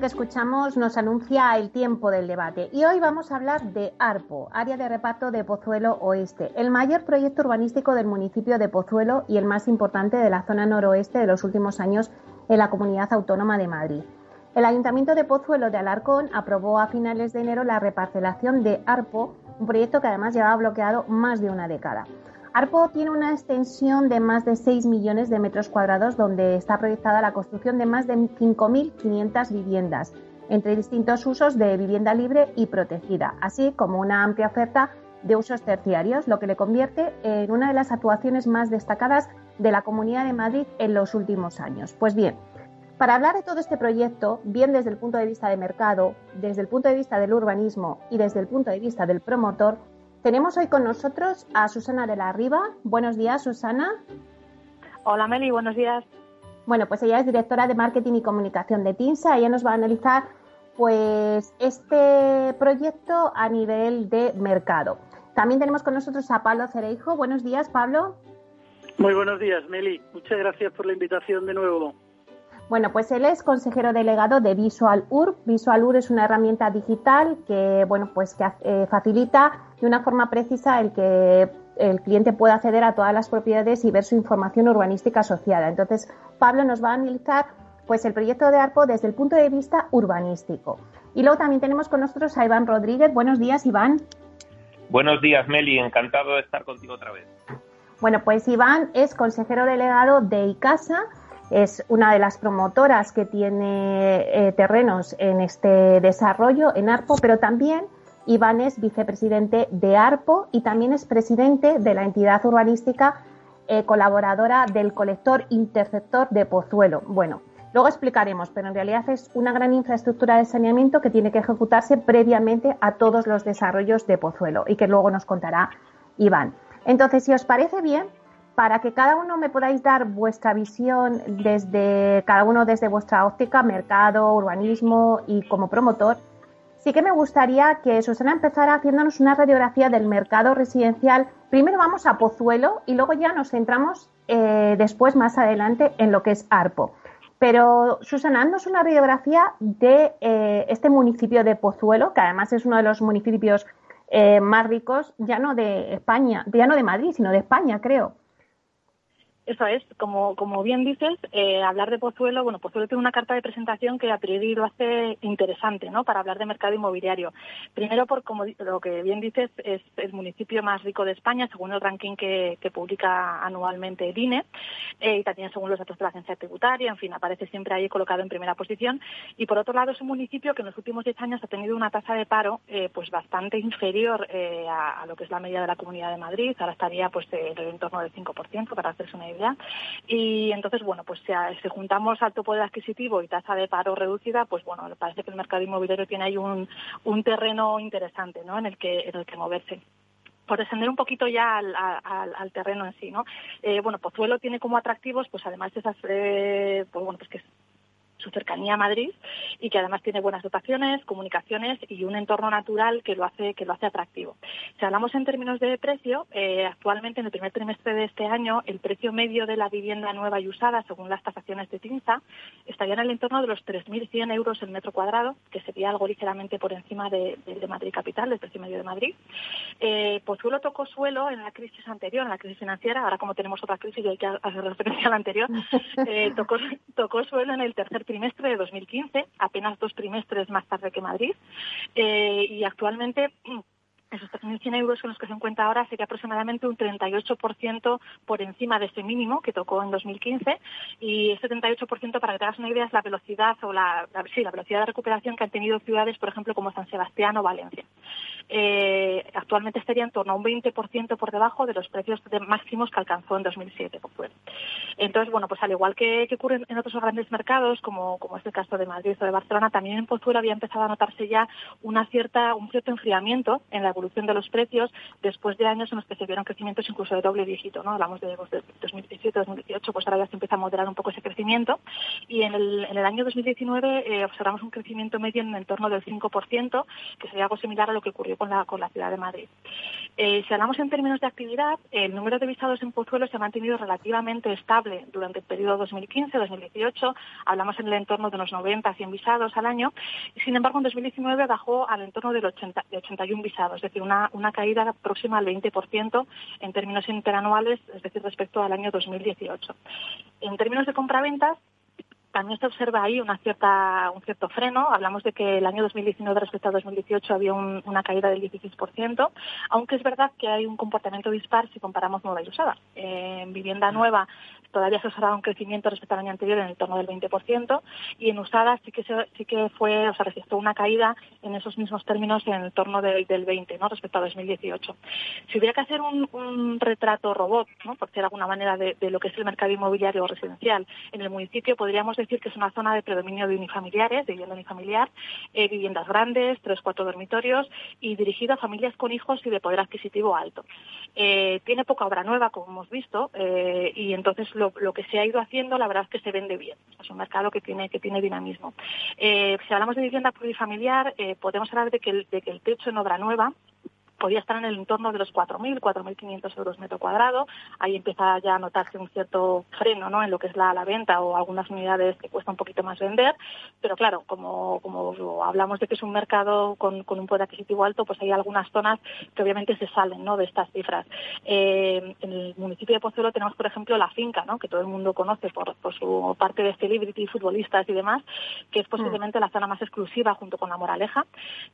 Que escuchamos nos anuncia el tiempo del debate y hoy vamos a hablar de ARPO, Área de Reparto de Pozuelo Oeste, el mayor proyecto urbanístico del municipio de Pozuelo y el más importante de la zona noroeste de los últimos años en la Comunidad Autónoma de Madrid. El Ayuntamiento de Pozuelo de Alarcón aprobó a finales de enero la reparcelación de ARPO, un proyecto que además llevaba bloqueado más de una década. Arpo tiene una extensión de más de 6 millones de metros cuadrados donde está proyectada la construcción de más de 5.500 viviendas entre distintos usos de vivienda libre y protegida, así como una amplia oferta de usos terciarios, lo que le convierte en una de las actuaciones más destacadas de la Comunidad de Madrid en los últimos años. Pues bien, para hablar de todo este proyecto, bien desde el punto de vista de mercado, desde el punto de vista del urbanismo y desde el punto de vista del promotor, tenemos hoy con nosotros a Susana de la Riva. Buenos días, Susana. Hola, Meli, buenos días. Bueno, pues ella es directora de marketing y comunicación de TINSA. Ella nos va a analizar pues este proyecto a nivel de mercado. También tenemos con nosotros a Pablo Cereijo. Buenos días, Pablo. Muy buenos días, Meli. Muchas gracias por la invitación de nuevo. Bueno, pues él es consejero delegado de Visual Visual VisualUR es una herramienta digital que, bueno, pues que eh, facilita de una forma precisa el que el cliente pueda acceder a todas las propiedades y ver su información urbanística asociada. Entonces, Pablo nos va a analizar pues el proyecto de ARPO desde el punto de vista urbanístico. Y luego también tenemos con nosotros a Iván Rodríguez. Buenos días, Iván. Buenos días, Meli. Encantado de estar contigo otra vez. Bueno, pues Iván es consejero delegado de ICASA es una de las promotoras que tiene eh, terrenos en este desarrollo, en ARPO, pero también Iván es vicepresidente de ARPO y también es presidente de la entidad urbanística eh, colaboradora del colector interceptor de Pozuelo. Bueno, luego explicaremos, pero en realidad es una gran infraestructura de saneamiento que tiene que ejecutarse previamente a todos los desarrollos de Pozuelo y que luego nos contará Iván. Entonces, si os parece bien, para que cada uno me podáis dar vuestra visión desde cada uno desde vuestra óptica, mercado, urbanismo y como promotor, sí que me gustaría que Susana empezara haciéndonos una radiografía del mercado residencial. Primero vamos a Pozuelo y luego ya nos centramos eh, después, más adelante, en lo que es Arpo. Pero, Susana, haznos una radiografía de eh, este municipio de Pozuelo, que además es uno de los municipios eh, más ricos, ya no de España, ya no de Madrid, sino de España, creo. Eso es, como, como bien dices, eh, hablar de Pozuelo, bueno, Pozuelo tiene una carta de presentación que a priori lo hace interesante, ¿no? Para hablar de mercado inmobiliario. Primero, por como lo que bien dices, es el municipio más rico de España, según el ranking que, publica anualmente el INE, eh, y también según los datos de la agencia tributaria, en fin, aparece siempre ahí colocado en primera posición. Y por otro lado, es un municipio que en los últimos 10 años ha tenido una tasa de paro, eh, pues bastante inferior a, lo que es la media de la Comunidad de Madrid. Ahora estaría, pues, en el entorno del 5%, para hacerse una y entonces, bueno, pues si, juntamos alto poder adquisitivo y tasa de paro reducida, pues bueno, parece que el mercado inmobiliario tiene ahí un, terreno interesante, ¿no? En el que, en el que moverse por descender un poquito ya al, terreno en sí, ¿no? Eh, bueno, Pozuelo tiene como atractivos, pues además de esas, eh, pues bueno, pues que su cercanía a Madrid y que además tiene buenas dotaciones, comunicaciones y un entorno natural que lo hace que lo hace atractivo. Si hablamos en términos de precio, eh, actualmente en el primer trimestre de este año el precio medio de la vivienda nueva y usada, según las tasaciones de TINSA, estaría en el entorno de los 3.100 euros el metro cuadrado, que sería algo ligeramente por encima de, Madrid capital, del precio medio de Madrid. Eh, Pozuelo tocó suelo en la crisis anterior, en la crisis financiera. Ahora como tenemos otra crisis y hay que hacer referencia a la anterior, eh, tocó, tocó suelo en el tercer trimestre de 2015, apenas dos trimestres más tarde que Madrid, eh, y actualmente esos 3.100 euros con los que se encuentra ahora sería aproximadamente un 38% por encima de ese mínimo que tocó en 2015 y ese 38% para que te hagas una idea es la velocidad o la, sí, la velocidad de recuperación que han tenido ciudades, por ejemplo, como San Sebastián o Valencia. Eh, actualmente estaría en torno a un 20% por debajo de los precios máximos que alcanzó en 2007. Entonces, bueno, pues al igual que, ocurre en otros grandes mercados, como, como es el caso de Madrid o de Barcelona, también en Pozuelo había empezado a notarse ya una cierta, un cierto enfriamiento en la evolución evolución de los precios después de años en los que se vieron crecimientos incluso de doble dígito. Hablamos de, 2017, 2018, pues ahora ya se empieza a moderar un poco ese crecimiento y en el, en el año 2019 eh, observamos un crecimiento medio en, torno del 5%, que sería algo similar a lo que ocurrió con la, con la ciudad de Madrid. Eh, si hablamos en términos de actividad, el número de visados en Pozuelo se ha mantenido relativamente estable durante el periodo 2015-2018. Hablamos en el entorno de unos 90 100 visados al año. Sin embargo, en 2019 bajó al entorno del 80, de 81 visados, decir, una, una caída próxima al 20% en términos interanuales, es decir, respecto al año 2018. En términos de compraventas, también se observa ahí una cierta, un cierto freno. Hablamos de que el año 2019 respecto a 2018 había una caída del 16%, aunque es verdad que hay un comportamiento dispar si comparamos nueva y usada. en vivienda nueva todavía se observaba un crecimiento respecto al año anterior en el torno del 20% y en usadas sí que sí que fue, o sea, registró una caída en esos mismos términos en el torno del 20, ¿no? Respecto a 2018. Si hubiera que hacer un, retrato robot, ¿no? Por de alguna manera de, lo que es el mercado inmobiliario residencial en el municipio, podríamos decir que es una zona de predominio de unifamiliares, de vivienda unifamiliar, eh, viviendas grandes, tres, cuatro dormitorios y dirigido a familias con hijos y de poder adquisitivo alto. Eh, tiene poca obra nueva, como hemos visto, eh, y entonces lo, que se ha ido haciendo, la verdad es que se vende bien. Es un mercado que tiene, que tiene dinamismo. Si hablamos de vivienda plurifamiliar, podemos hablar de que, de que el techo en obra nueva podía estar en el entorno de los 4.000, 4.500 euros metro cuadrado. Ahí empieza ya a notarse un cierto freno ¿no? en lo que es la, la venta o algunas unidades que cuesta un poquito más vender. Pero claro, como, como hablamos de que es un mercado con, con, un poder adquisitivo alto, pues hay algunas zonas que obviamente se salen ¿no? de estas cifras. Eh, en el municipio de Pozuelo tenemos, por ejemplo, la finca, ¿no? que todo el mundo conoce por, por su parte de celebrity, futbolistas y demás, que es posiblemente la zona más exclusiva junto con la Moraleja.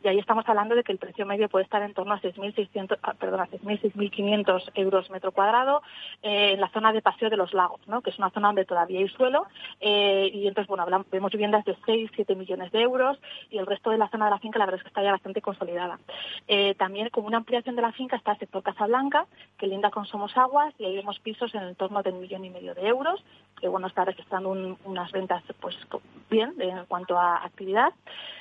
Y ahí estamos hablando de que el precio medio puede estar en torno a 6 6.600, ah, perdón, 6.500 euros metro cuadrado eh, en la zona de Paseo de los Lagos, ¿no? que es una zona donde todavía hay suelo eh, y entonces bueno vemos viviendas de 6, 7 millones de euros y el resto de la zona de la finca la verdad es que está ya bastante consolidada. Eh, también como una ampliación de la finca está el sector Casablanca, que linda con Somos Aguas y ahí vemos pisos en el torno de un millón y medio de euros, que bueno está registrando unas ventas pues bien en cuanto a actividad.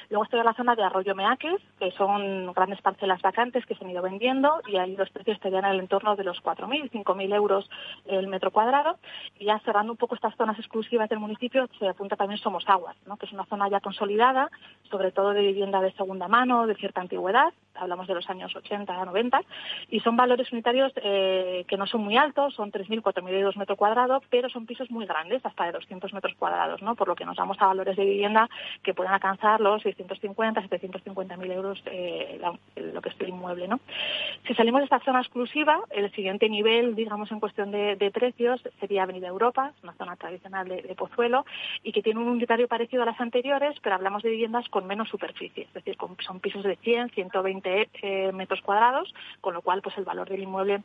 Luego está la zona de Arroyo Meaques, que son grandes parcelas vacantes que se han ido vendiendo y ahí los precios estarían en el entorno de los 4.000, 5.000 euros el metro cuadrado. Y ya cerrando un poco estas zonas exclusivas del municipio, se apunta también Somos Aguas, que es una zona ya consolidada, sobre todo de vivienda de segunda mano, de cierta antigüedad, hablamos de los años 80, 90, y son valores unitarios eh, que no son muy altos, son 3.000, 4.000 euros metro cuadrado, pero son pisos muy grandes, hasta de 200 metros cuadrados, ¿no? por lo que nos vamos a valores de vivienda que pueden alcanzar los 650, 750.000 euros eh, lo que es el inmueble. ¿no? Si salimos de esta zona exclusiva, el siguiente nivel, digamos, en cuestión de, precios sería Avenida Europa, una zona tradicional de, Pozuelo, y que tiene un unitario parecido a las anteriores, pero hablamos de viviendas con menos superficie, es decir, son pisos de 100, 120 eh, metros cuadrados, con lo cual pues el valor del inmueble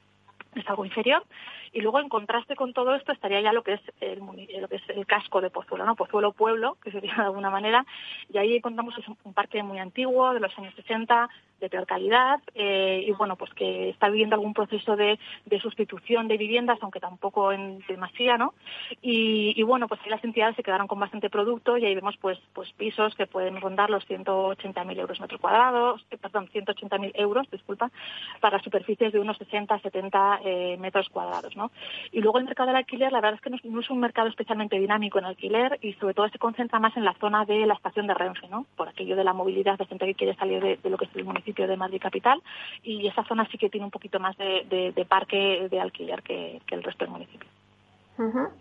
es algo inferior. Y luego, en contraste con todo esto, estaría ya lo que es el, lo que es el casco de Pozuelo, ¿no? Pozuelo Pueblo, que sería de alguna manera, y ahí encontramos un parque muy antiguo, de los años 60, de peor calidad eh, y bueno, pues que está viviendo algún proceso de, sustitución de viviendas, aunque tampoco en demasía, ¿no? Y, bueno, pues ahí las entidades se quedaron con bastante producto y ahí vemos pues pues pisos que pueden rondar los 180.000 euros metro cuadrados, eh, perdón, 180.000 euros, disculpa, para superficies de unos 60, 70 eh, metros cuadrados, ¿no? Y luego el mercado del alquiler, la verdad es que no, es un mercado especialmente dinámico en alquiler y sobre todo se concentra más en la zona de la estación de Renfe, ¿no? Por aquello de la movilidad de gente que quiere salir de lo que es el municipio de Madrid Capital y esa zona sí que tiene un poquito más de, parque de alquiler que, el resto del municipio.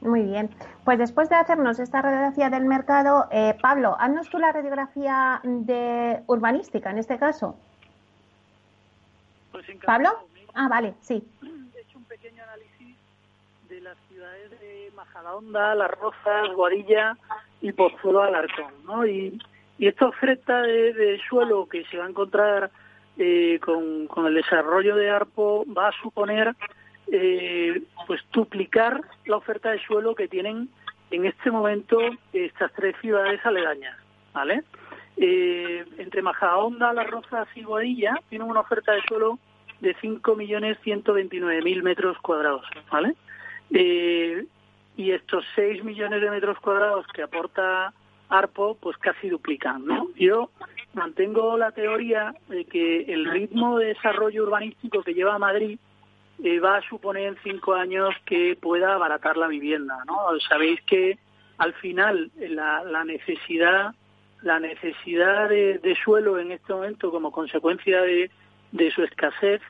muy bien. Pues después de hacernos esta radiografía del mercado, eh, Pablo, haznos tú la radiografía de urbanística en este caso. Pues ¿Pablo? Ah, vale, sí. He hecho un pequeño análisis de las ciudades de Majadahonda, Las Rozas, Guadilla y Pozuelo Alarcón, ¿no? Y y esta oferta de, suelo que se va a encontrar eh, con, el desarrollo de ARPO va a suponer eh, pues duplicar la oferta de suelo que tienen en este momento estas tres ciudades aledañas, ¿vale? Eh, entre Majadahonda, Las Rozas y Guadilla tienen una oferta de suelo de 5.129.000 metros cuadrados, ¿vale? y estos 6 millones de metros cuadrados que aporta ARPO pues casi duplican, ¿no? Yo mantengo la teoría de que el ritmo de desarrollo urbanístico que lleva Madrid eh, va a suponer en cinco años que pueda abaratar la vivienda, ¿no? Sabéis que al final la, la necesidad la necesidad de, suelo en este momento como consecuencia de, de su escasez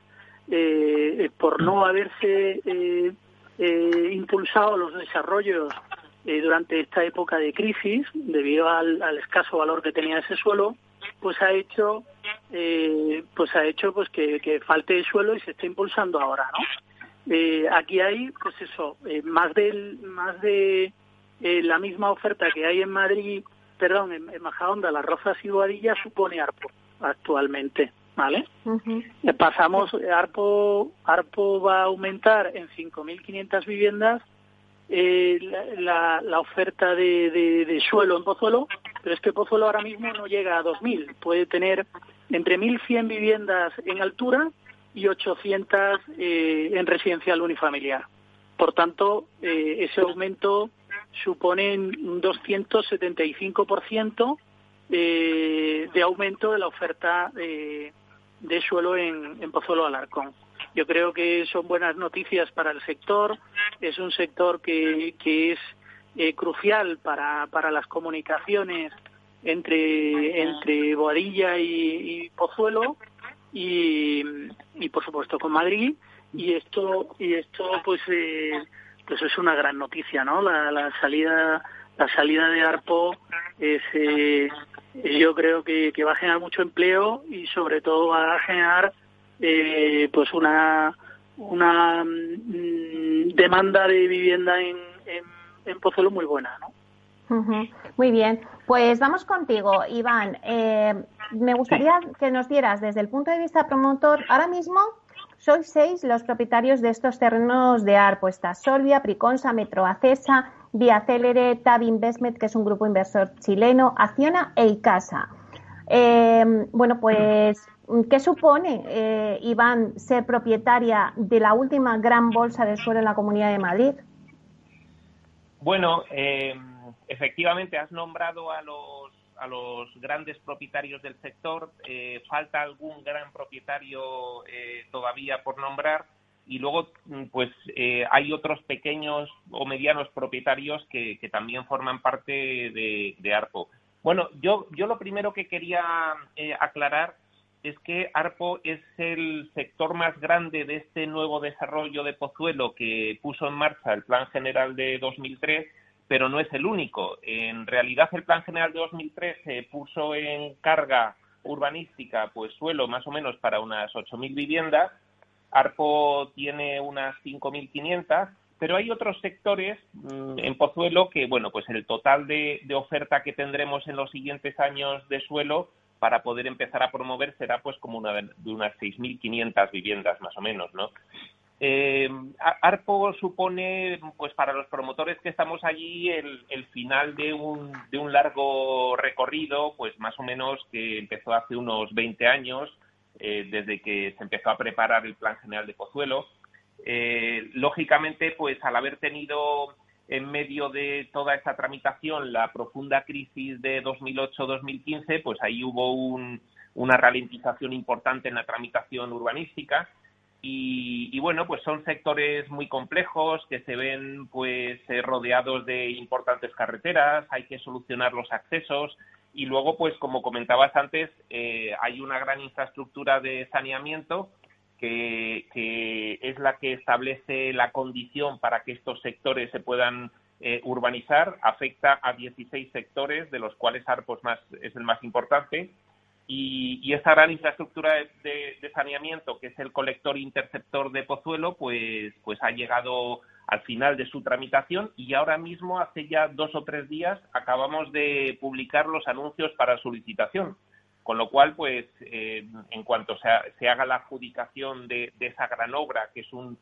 eh, por no haberse eh, eh, impulsado los desarrollos durante esta época de crisis debido al, escaso valor que tenía ese suelo pues ha hecho pues ha hecho pues que, que, falte suelo y se está impulsando ahora no aquí hay pues eso más del más de la misma oferta que hay en Madrid perdón en, en Majadahonda las Rozas y Boadilla supone Arpo actualmente ¿vale? Pasamos, ARPO, ARPO va a aumentar en 5.500 viviendas eh, la, la, oferta de, de, suelo en Pozuelo, pero es que Pozuelo ahora mismo no llega a 2.000, puede tener entre 1.100 viviendas en altura y 800 eh, en residencial unifamiliar. Por tanto, eh, ese aumento supone un 275% eh, de aumento de la oferta de, de suelo en, en Pozuelo Alarcón. Yo creo que son buenas noticias para el sector. Es un sector que, que es eh, crucial para, para las comunicaciones entre, entre Boadilla y, Pozuelo y, y, por supuesto, con Madrid. Y esto, y esto pues, eh, pues es una gran noticia, ¿no? La, la salida la salida de Arpo es, eh, yo creo que, va a generar mucho empleo y sobre todo va a generar eh, pues una una mm, demanda de vivienda en, en, en muy buena, ¿no? Muy bien, pues vamos contigo, Iván. Eh, me gustaría que nos dieras desde el punto de vista promotor, ahora mismo sois seis los propietarios de estos terrenos de ARPO, está Solvia, Priconsa, Metroacesa, Vía Célere, Tab Investment, que es un grupo inversor chileno, Acciona e Icasa. Eh, bueno, pues, ¿qué supone, eh, Iván, ser propietaria de la última gran bolsa de suelo en la Comunidad de Madrid? Bueno, eh, efectivamente has nombrado a los, a los grandes propietarios del sector. falta algún gran propietario todavía por nombrar y luego mm, pues eh, hay otros pequeños o medianos propietarios que, también forman parte de, ARPO. Bueno, yo, yo lo primero que quería eh, aclarar es que ARPO es el sector más grande de este nuevo desarrollo de Pozuelo que puso en marcha el Plan General de 2003, pero no es el único. En realidad el Plan General de 2003 se puso en carga urbanística, pues suelo más o menos para unas 8.000 viviendas Arpo tiene unas 5.500, pero hay otros sectores mm, en Pozuelo que, bueno, pues el total de, oferta que tendremos en los siguientes años de suelo para poder empezar a promover será pues como una de, unas 6.500 viviendas más o menos, ¿no? Eh, Arpo supone, pues para los promotores que estamos allí, el, final de un, de un largo recorrido, pues más o menos que empezó hace unos 20 años, eh, desde que se empezó a preparar el Plan General de Pozuelo. Eh, lógicamente, pues al haber tenido en medio de toda esta tramitación la profunda crisis de 2008-2015, pues ahí hubo una ralentización importante en la tramitación urbanística. Y, bueno, pues son sectores muy complejos que se ven pues eh, rodeados de importantes carreteras, hay que solucionar los accesos, y luego, pues como comentabas antes, eh, hay una gran infraestructura de saneamiento que, es la que establece la condición para que estos sectores se puedan eh, urbanizar. Afecta a 16 sectores, de los cuales Arpos más, es el más importante. Y, y esta gran infraestructura de, de, saneamiento, que es el colector interceptor de Pozuelo, pues, pues ha llegado al final de su tramitación y ahora mismo, hace ya dos o tres días, acabamos de publicar los anuncios para su licitación. Con lo cual, pues, eh, en cuanto se, haga la adjudicación de, esa gran obra, que es un,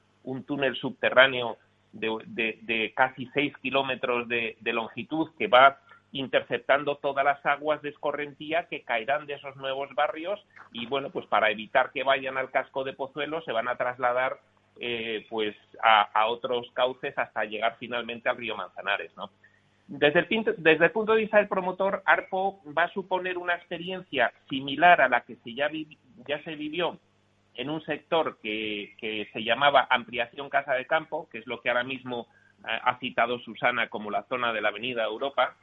túnel subterráneo de, casi seis kilómetros de, longitud, que va interceptando todas las aguas de escorrentía que caerán de esos nuevos barrios y, bueno, pues para evitar que vayan al casco de Pozuelo, se van a trasladar eh, pues a, otros cauces hasta llegar finalmente al río Manzanares, ¿no? Desde el, desde el punto de vista del promotor, ARPO va a suponer una experiencia similar a la que se ya, ya se vivió en un sector que, se llamaba ampliación casa de campo, que es lo que ahora mismo eh, ha citado Susana como la zona de la Avenida Europa.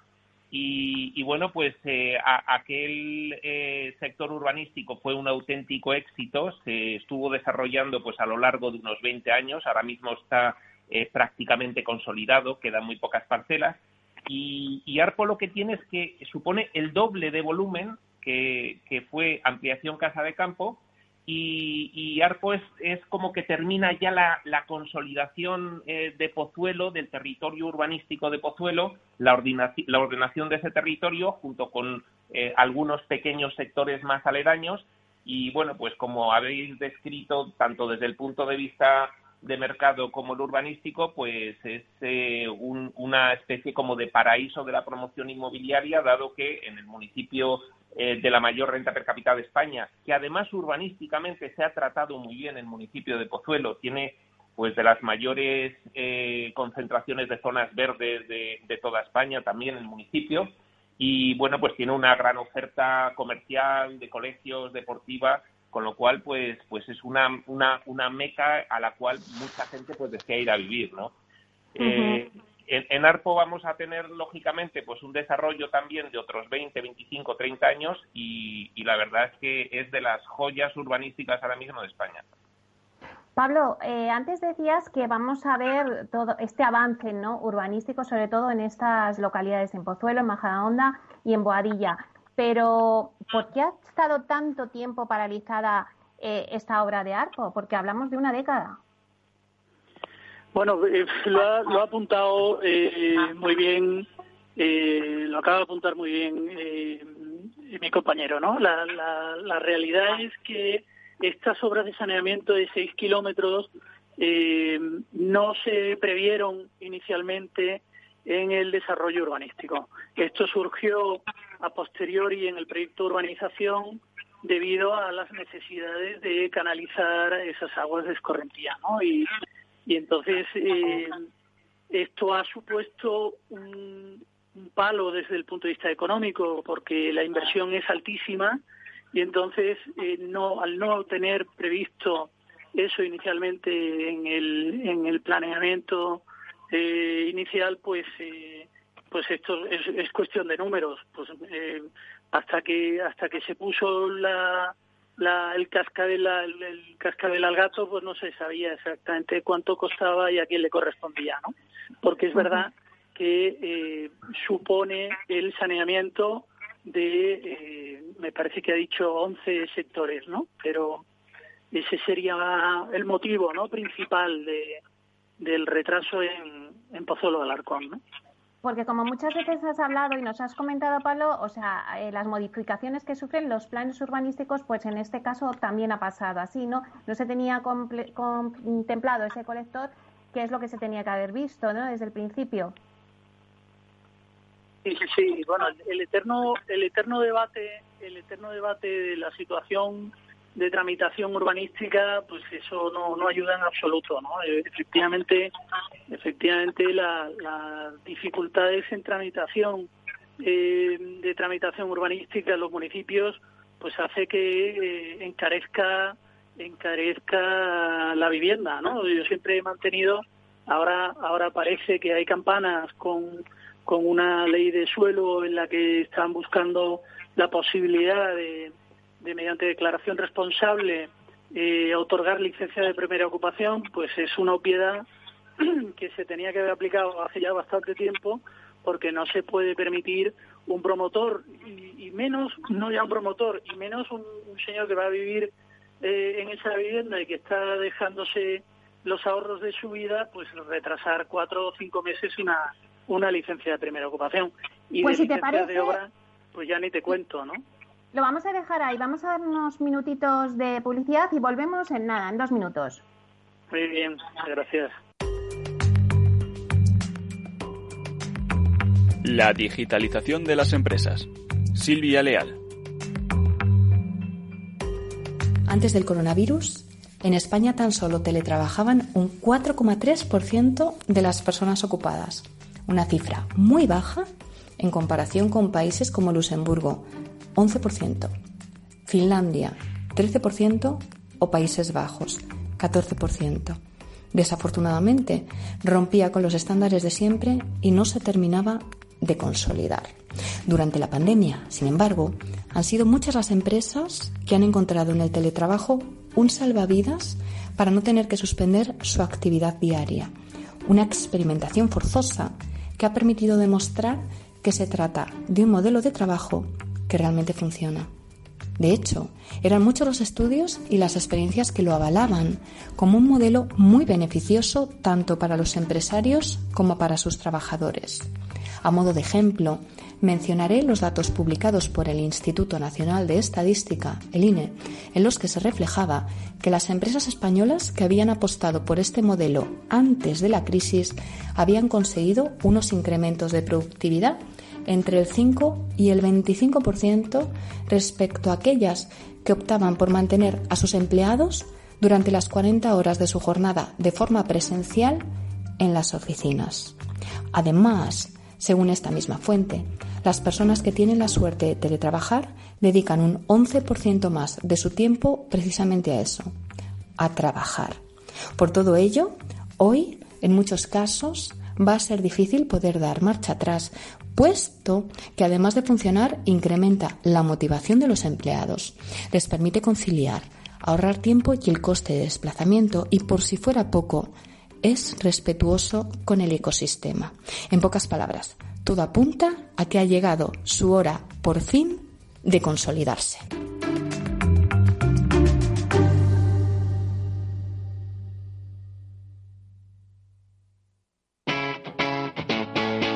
Y, bueno, pues eh, aquel eh, sector urbanístico fue un auténtico éxito, se estuvo desarrollando pues a lo largo de unos 20 años, ahora mismo está prácticamente consolidado, quedan muy pocas parcelas. Y, y, ARPO lo que tiene es que supone el doble de volumen que, fue ampliación casa de campo y, Arpo es, como que termina ya la, consolidación eh, de Pozuelo, del territorio urbanístico de Pozuelo, la, ordenación de ese territorio junto con eh, algunos pequeños sectores más aledaños. Y bueno, pues como habéis descrito tanto desde el punto de vista de mercado como el urbanístico, pues es eh, una especie como de paraíso de la promoción inmobiliaria, dado que en el municipio eh, de la mayor renta per cápita de España, que además urbanísticamente se ha tratado muy bien el municipio de Pozuelo, tiene pues de las mayores eh, concentraciones de zonas verdes de, toda España también el municipio y bueno pues tiene una gran oferta comercial de colegios deportiva con lo cual pues pues es una una, una meca a la cual mucha gente pues desea ir a vivir no en, ARPO vamos a tener, lógicamente, pues un desarrollo también de otros 20, 25, 30 años y, la verdad es que es de las joyas urbanísticas ahora mismo de España. Pablo, eh, antes decías que vamos a ver todo este avance ¿no? urbanístico, sobre todo en estas localidades, en Pozuelo, en Majadahonda y en Boadilla. Pero, ¿por qué ha estado tanto tiempo paralizada eh, esta obra de ARPO? Porque hablamos de una década. Bueno, eh, lo, ha, apuntado eh, muy bien, eh, lo acaba de apuntar muy bien mi compañero, ¿no? La, la, realidad es que estas obras de saneamiento de seis kilómetros no se previeron inicialmente en el desarrollo urbanístico. Esto surgió a posteriori en el proyecto de urbanización debido a las necesidades de canalizar esas aguas de escorrentía, ¿no? Y, entonces eh, esto ha supuesto un, palo desde el punto de vista económico porque la inversión es altísima y entonces eh, no al no tener previsto eso inicialmente en el, en el planeamiento eh, inicial pues pues esto es, es, cuestión de números. Pues hasta que hasta que se puso la la, el cascabel el, el, cascabel al gato pues no se sabía exactamente cuánto costaba y a quién le correspondía no porque es verdad que eh, supone el saneamiento de eh, me parece que ha dicho 11 sectores no pero ese sería el motivo no principal de del retraso en, en Pozuelo de Alarcón no porque como muchas veces has hablado y nos has comentado, Pablo, o sea, eh, las modificaciones que sufren los planes urbanísticos, pues en este caso también ha pasado así, ¿no? No se tenía contemplado ese colector, que es lo que se tenía que haber visto, ¿no? Desde el principio. Sí, sí, sí. Bueno, el eterno, el eterno debate, el eterno debate de la situación de tramitación urbanística, pues eso no, no ayuda en absoluto, ¿no? Eh, efectivamente, efectivamente las dificultades en tramitación eh, de tramitación urbanística en los municipios, pues hace que eh, encarezca encarezca la vivienda, ¿no? Yo siempre he mantenido, ahora ahora parece que hay campanas con con una ley de suelo en la que están buscando la posibilidad de de mediante declaración responsable eh, otorgar licencia de primera ocupación, pues es una obviedad que se tenía que haber aplicado hace ya bastante tiempo porque no se puede permitir un promotor y, menos, no ya un promotor, y menos un, señor que va a vivir eh, en esa vivienda y que está dejándose los ahorros de su vida, pues retrasar cuatro o cinco meses una, una licencia de primera ocupación. Y pues de si te parece... de obra, pues ya ni te cuento, ¿no? Lo vamos a dejar ahí. Vamos a dar unos minutitos de publicidad y volvemos en nada, en dos minutos. Muy bien, gracias. La digitalización de las empresas. Silvia Leal. Antes del coronavirus, en España tan solo teletrabajaban un 4,3% de las personas ocupadas una cifra muy baja en comparación con países como Luxemburgo, 11%, Finlandia, 13% o Países Bajos, 14%. Desafortunadamente, rompía con los estándares de siempre y no se terminaba de consolidar. Durante la pandemia, sin embargo, han sido muchas las empresas que han encontrado en el teletrabajo un salvavidas para no tener que suspender su actividad diaria. Una experimentación forzosa que ha permitido demostrar que se trata de un modelo de trabajo que realmente funciona. De hecho, eran muchos los estudios y las experiencias que lo avalaban como un modelo muy beneficioso tanto para los empresarios como para sus trabajadores. A modo de ejemplo, mencionaré los datos publicados por el Instituto Nacional de Estadística, el INE, en los que se reflejaba que las empresas españolas que habían apostado por este modelo antes de la crisis habían conseguido unos incrementos de productividad entre el 5 y el 25% respecto a aquellas que optaban por mantener a sus empleados durante las 40 horas de su jornada de forma presencial en las oficinas. Además, según esta misma fuente, las personas que tienen la suerte de teletrabajar dedican un 11% más de su tiempo precisamente a eso, a trabajar. Por todo ello, hoy, en muchos casos, va a ser difícil poder dar marcha atrás, puesto que además de funcionar, incrementa la motivación de los empleados, les permite conciliar, ahorrar tiempo y el coste de desplazamiento y, por si fuera poco, es respetuoso con el ecosistema. En pocas palabras, todo apunta a que ha llegado su hora, por fin, de consolidarse.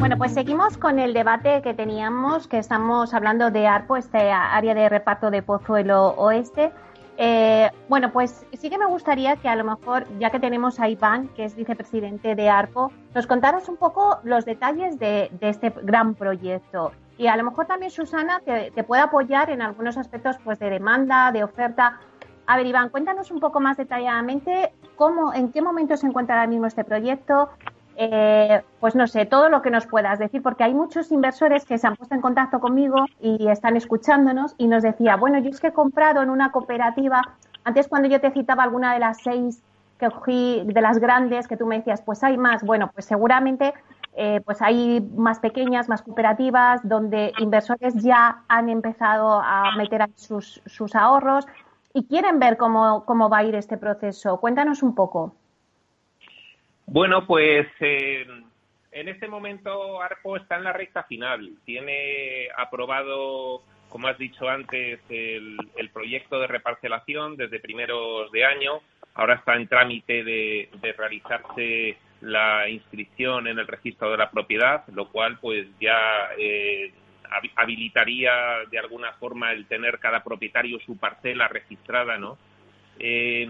Bueno, pues seguimos con el debate que teníamos, que estamos hablando de ARPO, este área de reparto de Pozuelo Oeste. Eh, bueno, pues sí que me gustaría que a lo mejor, ya que tenemos a Iván, que es vicepresidente de ARPO, nos contaras un poco los detalles de, este gran proyecto. Y a lo mejor también Susana te, puede apoyar en algunos aspectos pues, de demanda, de oferta. A ver, Iván, cuéntanos un poco más detalladamente cómo, en qué momento se encuentra ahora mismo este proyecto, eh, pues no sé, todo lo que nos puedas decir, porque hay muchos inversores que se han puesto en contacto conmigo y están escuchándonos y nos decía, bueno, yo es que he comprado en una cooperativa, antes cuando yo te citaba alguna de las seis que cogí, de las grandes, que tú me decías, pues hay más, bueno, pues seguramente eh, pues hay más pequeñas, más cooperativas, donde inversores ya han empezado a meter sus, sus ahorros y quieren ver cómo, cómo va a ir este proceso. Cuéntanos un poco. Bueno, pues eh, en este momento ARPO está en la recta final. Tiene aprobado, como has dicho antes, el, proyecto de reparcelación desde primeros de año. Ahora está en trámite de, realizarse la inscripción en el registro de la propiedad, lo cual pues ya eh, habilitaría de alguna forma el tener cada propietario su parcela registrada, ¿no? Eh,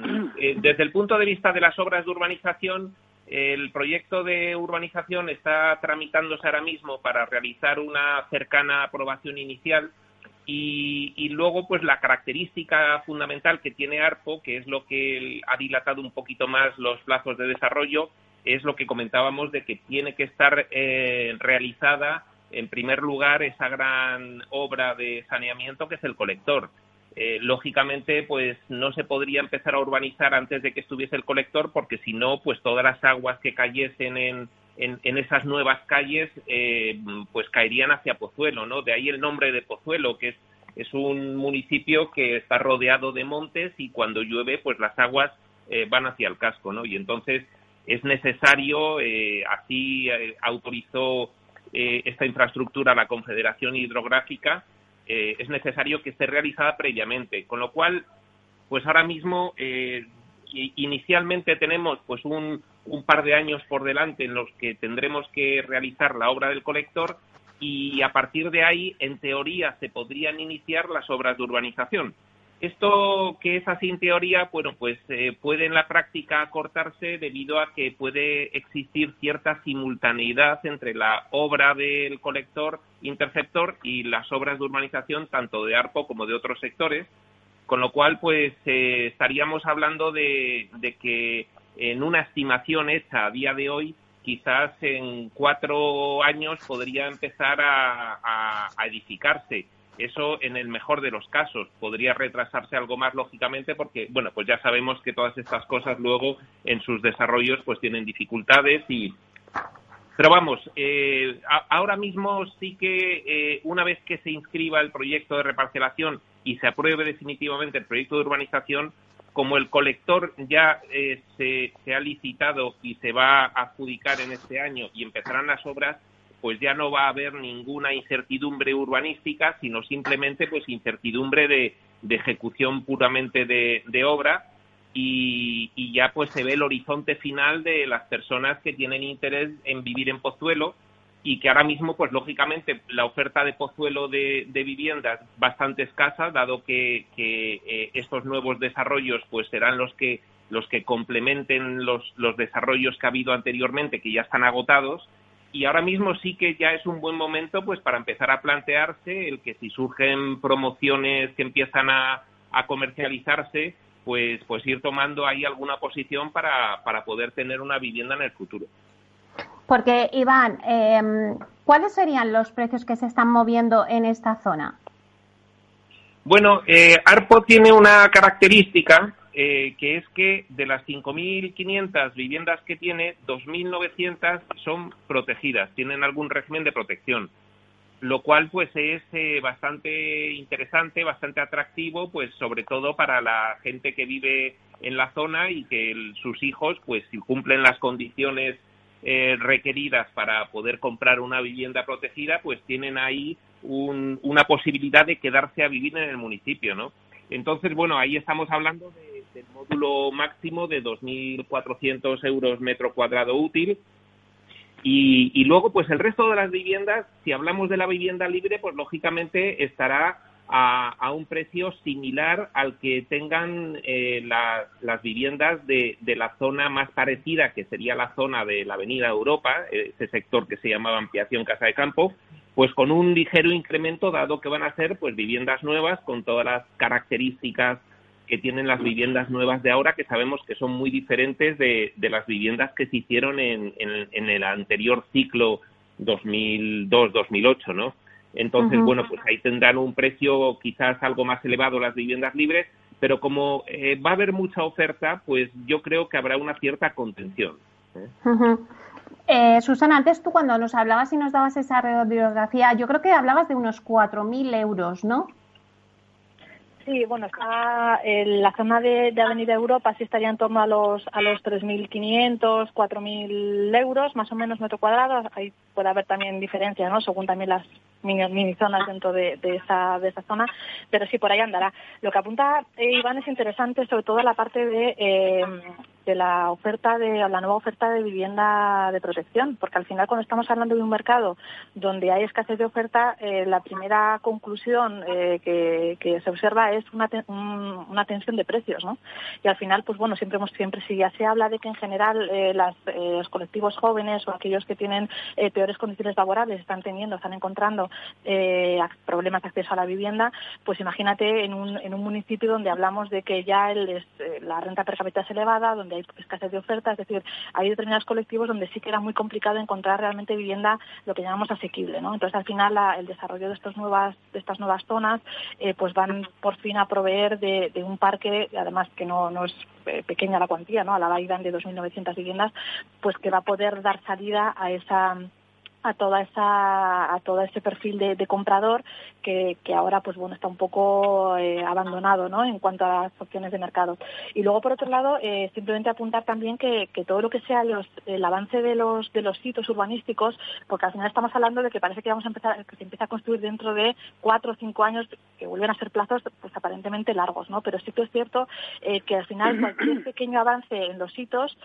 desde el punto de vista de las obras de urbanización, el proyecto de urbanización está tramitándose ahora mismo para realizar una cercana aprobación inicial y, luego pues la característica fundamental que tiene ARPO, que es lo que ha dilatado un poquito más los plazos de desarrollo, es lo que comentábamos de que tiene que estar eh, realizada en primer lugar esa gran obra de saneamiento que es el colector. Eh, lógicamente pues no se podría empezar a urbanizar antes de que estuviese el colector porque si no pues todas las aguas que cayesen en, en, esas nuevas calles eh, pues caerían hacia Pozuelo no de ahí el nombre de Pozuelo que es es un municipio que está rodeado de montes y cuando llueve pues las aguas eh, van hacia el casco no y entonces es necesario así autorizó esta infraestructura la Confederación Hidrográfica eh, es necesario que esté realizada previamente, con lo cual, pues ahora mismo eh, inicialmente tenemos pues un, un par de años por delante en los que tendremos que realizar la obra del colector y a partir de ahí, en teoría, se podrían iniciar las obras de urbanización. Esto que es así en teoría, bueno, pues eh, puede en la práctica acortarse debido a que puede existir cierta simultaneidad entre la obra del colector interceptor y las obras de urbanización tanto de ARPO como de otros sectores, con lo cual pues eh, estaríamos hablando de, que en una estimación hecha a día de hoy quizás en cuatro años podría empezar a edificarse eso en el mejor de los casos podría retrasarse algo más lógicamente porque, bueno, pues ya sabemos que todas estas cosas luego en sus desarrollos pues tienen dificultades y... Pero vamos, eh, ahora mismo sí que eh, una vez que se inscriba el proyecto de reparcelación y se apruebe definitivamente el proyecto de urbanización, como el colector ya eh, se, se, ha licitado y se va a adjudicar en este año y empezarán las obras, pues ya no va a haber ninguna incertidumbre urbanística, sino simplemente pues incertidumbre de, ejecución puramente de, obra y, ya pues se ve el horizonte final de las personas que tienen interés en vivir en Pozuelo y que ahora mismo pues lógicamente la oferta de Pozuelo de, viviendas bastante escasa dado que, eh, estos nuevos desarrollos pues serán los que los que complementen los, los desarrollos que ha habido anteriormente que ya están agotados y ahora mismo sí que ya es un buen momento pues para empezar a plantearse el que si surgen promociones que empiezan a, comercializarse pues pues ir tomando ahí alguna posición para, para poder tener una vivienda en el futuro. Porque Iván, em, ¿cuáles serían los precios que se están moviendo en esta zona? Bueno, eh, Arpo tiene una característica eh, que es que de las 5.500 viviendas que tiene, 2.900 son protegidas, tienen algún régimen de protección, lo cual pues es eh, bastante interesante, bastante atractivo, pues sobre todo para la gente que vive en la zona y que sus hijos, pues si cumplen las condiciones eh, requeridas para poder comprar una vivienda protegida, pues tienen ahí una posibilidad de quedarse a vivir en el municipio, ¿no? Entonces, bueno, ahí estamos hablando del módulo máximo de 2.400 euros metro cuadrado útil. Y, y, luego, pues el resto de las viviendas, si hablamos de la vivienda libre, pues lógicamente estará a, un precio similar al que tengan eh, las viviendas de, la zona más parecida, que sería la zona de la Avenida Europa, ese sector que se llamaba ampliación Casa de Campo, pues con un ligero incremento, dado que van a ser pues viviendas nuevas con todas las características que tienen las viviendas nuevas de ahora, que sabemos que son muy diferentes de, las viviendas que se hicieron en, en el anterior ciclo 2002-2008, ¿no? Entonces, bueno, pues ahí tendrán un precio quizás algo más elevado las viviendas libres, pero como eh, va a haber mucha oferta, pues yo creo que habrá una cierta contención. ¿eh? Eh, Susana, antes tú cuando nos hablabas y nos dabas esa radiografía, yo creo que hablabas de unos 4.000 euros, ¿no? Sí, bueno, está en la zona de, Avenida Europa sí estaría en torno a los a los 3.500, 4.000 euros, más o menos metro cuadrado. Ahí puede haber también diferencia, ¿no? Según también las mini, zonas dentro de, esa, de esa zona, pero sí, por ahí andará. Lo que apunta eh, Iván es interesante, sobre todo la parte de, eh, de la oferta de la nueva oferta de vivienda de protección, porque al final cuando estamos hablando de un mercado donde hay escasez de oferta, eh, la primera conclusión que, se observa es una, una tensión de precios, ¿no? Y al final, pues bueno, siempre siempre si ya se habla de que en general las, los colectivos jóvenes o aquellos que tienen peores condiciones laborales están teniendo, están encontrando eh, problemas de acceso a la vivienda, pues imagínate en un, en un municipio donde hablamos de que ya el, eh, la renta per cápita es elevada, donde hay escasez de oferta, es decir, hay determinados colectivos donde sí que era muy complicado encontrar realmente vivienda lo que llamamos asequible, ¿no? Entonces al final el desarrollo de estas nuevas de estas nuevas zonas eh, pues van por fin a proveer de, un parque, además que no, no es eh, pequeña la cuantía, ¿no? A la Baidan de 2.900 viviendas, pues que va a poder dar salida a esa a toda esa a todo ese perfil de, comprador que, que, ahora pues bueno está un poco eh, abandonado ¿no? en cuanto a las opciones de mercado y luego por otro lado eh, simplemente apuntar también que, que, todo lo que sea los, el avance de los de los sitios urbanísticos porque al final estamos hablando de que parece que vamos a empezar que se empieza a construir dentro de cuatro o cinco años que vuelven a ser plazos pues aparentemente largos no pero sí que es cierto eh, que al final cualquier pequeño avance en los sitios